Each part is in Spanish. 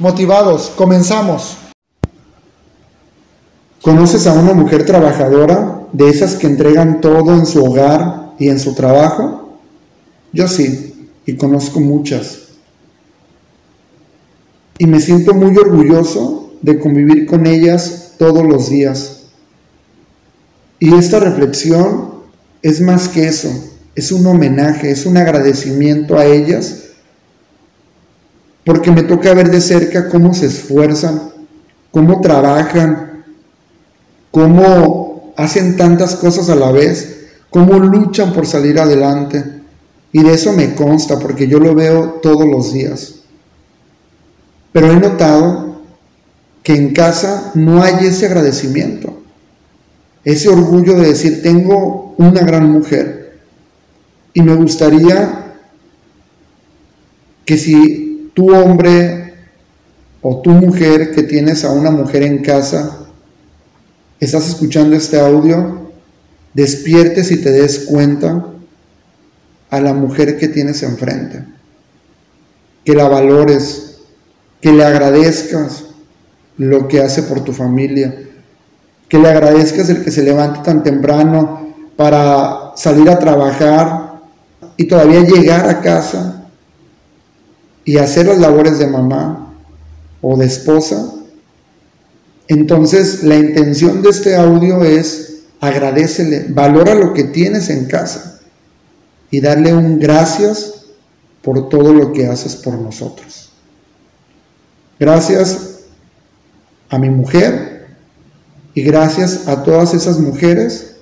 Motivados, comenzamos. ¿Conoces a una mujer trabajadora, de esas que entregan todo en su hogar y en su trabajo? Yo sí, y conozco muchas. Y me siento muy orgulloso de convivir con ellas todos los días. Y esta reflexión es más que eso, es un homenaje, es un agradecimiento a ellas porque me toca ver de cerca cómo se esfuerzan, cómo trabajan, cómo hacen tantas cosas a la vez, cómo luchan por salir adelante. Y de eso me consta porque yo lo veo todos los días. Pero he notado que en casa no hay ese agradecimiento, ese orgullo de decir, tengo una gran mujer. Y me gustaría que si tu hombre o tu mujer que tienes a una mujer en casa, estás escuchando este audio, despiertes y te des cuenta a la mujer que tienes enfrente, que la valores, que le agradezcas lo que hace por tu familia, que le agradezcas el que se levante tan temprano para salir a trabajar y todavía llegar a casa y hacer las labores de mamá o de esposa, entonces la intención de este audio es agradecele, valora lo que tienes en casa y darle un gracias por todo lo que haces por nosotros. Gracias a mi mujer y gracias a todas esas mujeres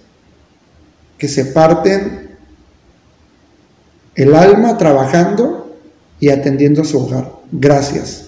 que se parten el alma trabajando y atendiendo su hogar. Gracias.